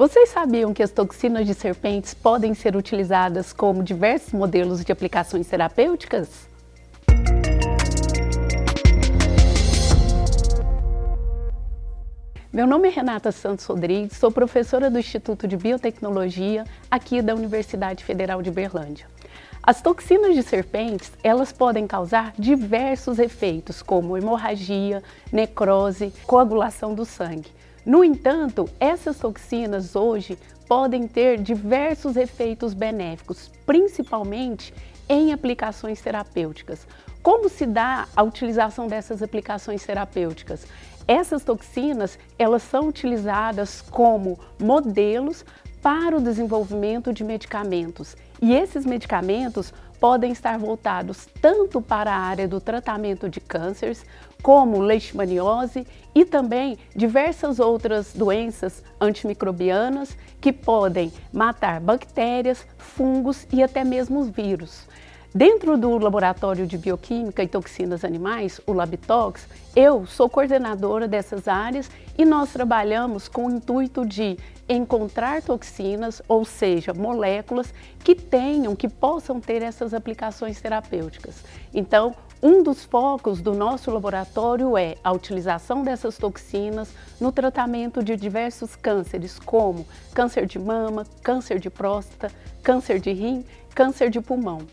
Vocês sabiam que as toxinas de serpentes podem ser utilizadas como diversos modelos de aplicações terapêuticas? Meu nome é Renata Santos Rodrigues, sou professora do Instituto de Biotecnologia aqui da Universidade Federal de Berlândia. As toxinas de serpentes, elas podem causar diversos efeitos, como hemorragia, necrose, coagulação do sangue. No entanto, essas toxinas hoje podem ter diversos efeitos benéficos, principalmente em aplicações terapêuticas. Como se dá a utilização dessas aplicações terapêuticas? Essas toxinas, elas são utilizadas como modelos para o desenvolvimento de medicamentos. E esses medicamentos podem estar voltados tanto para a área do tratamento de cânceres, como leishmaniose e também diversas outras doenças antimicrobianas que podem matar bactérias, fungos e até mesmo vírus. Dentro do Laboratório de Bioquímica e Toxinas Animais, o Labitox, eu sou coordenadora dessas áreas e nós trabalhamos com o intuito de encontrar toxinas, ou seja, moléculas que tenham, que possam ter essas aplicações terapêuticas. Então, um dos focos do nosso laboratório é a utilização dessas toxinas no tratamento de diversos cânceres, como câncer de mama, câncer de próstata, câncer de rim, câncer de pulmão.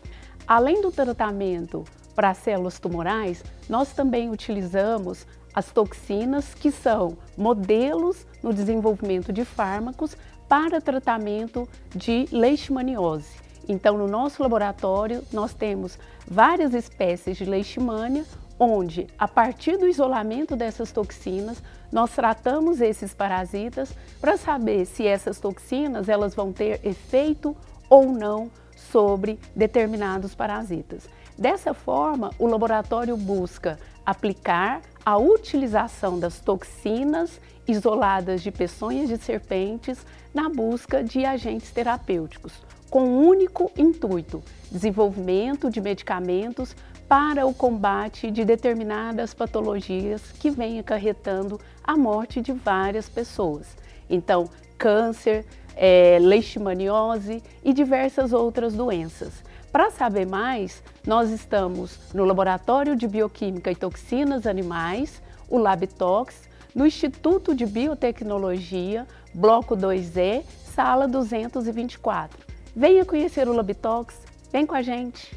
Além do tratamento para células tumorais, nós também utilizamos as toxinas, que são modelos no desenvolvimento de fármacos para tratamento de leishmaniose. Então, no nosso laboratório, nós temos várias espécies de leishmania, onde, a partir do isolamento dessas toxinas, nós tratamos esses parasitas para saber se essas toxinas elas vão ter efeito ou não sobre determinados parasitas. Dessa forma, o laboratório busca aplicar a utilização das toxinas isoladas de peçonhas de serpentes na busca de agentes terapêuticos, com um único intuito: desenvolvimento de medicamentos para o combate de determinadas patologias que vêm acarretando a morte de várias pessoas. Então, câncer, é, leishmaniose e diversas outras doenças. Para saber mais, nós estamos no Laboratório de Bioquímica e Toxinas Animais, o LabTox, no Instituto de Biotecnologia, Bloco 2E, Sala 224. Venha conhecer o LabTox, vem com a gente!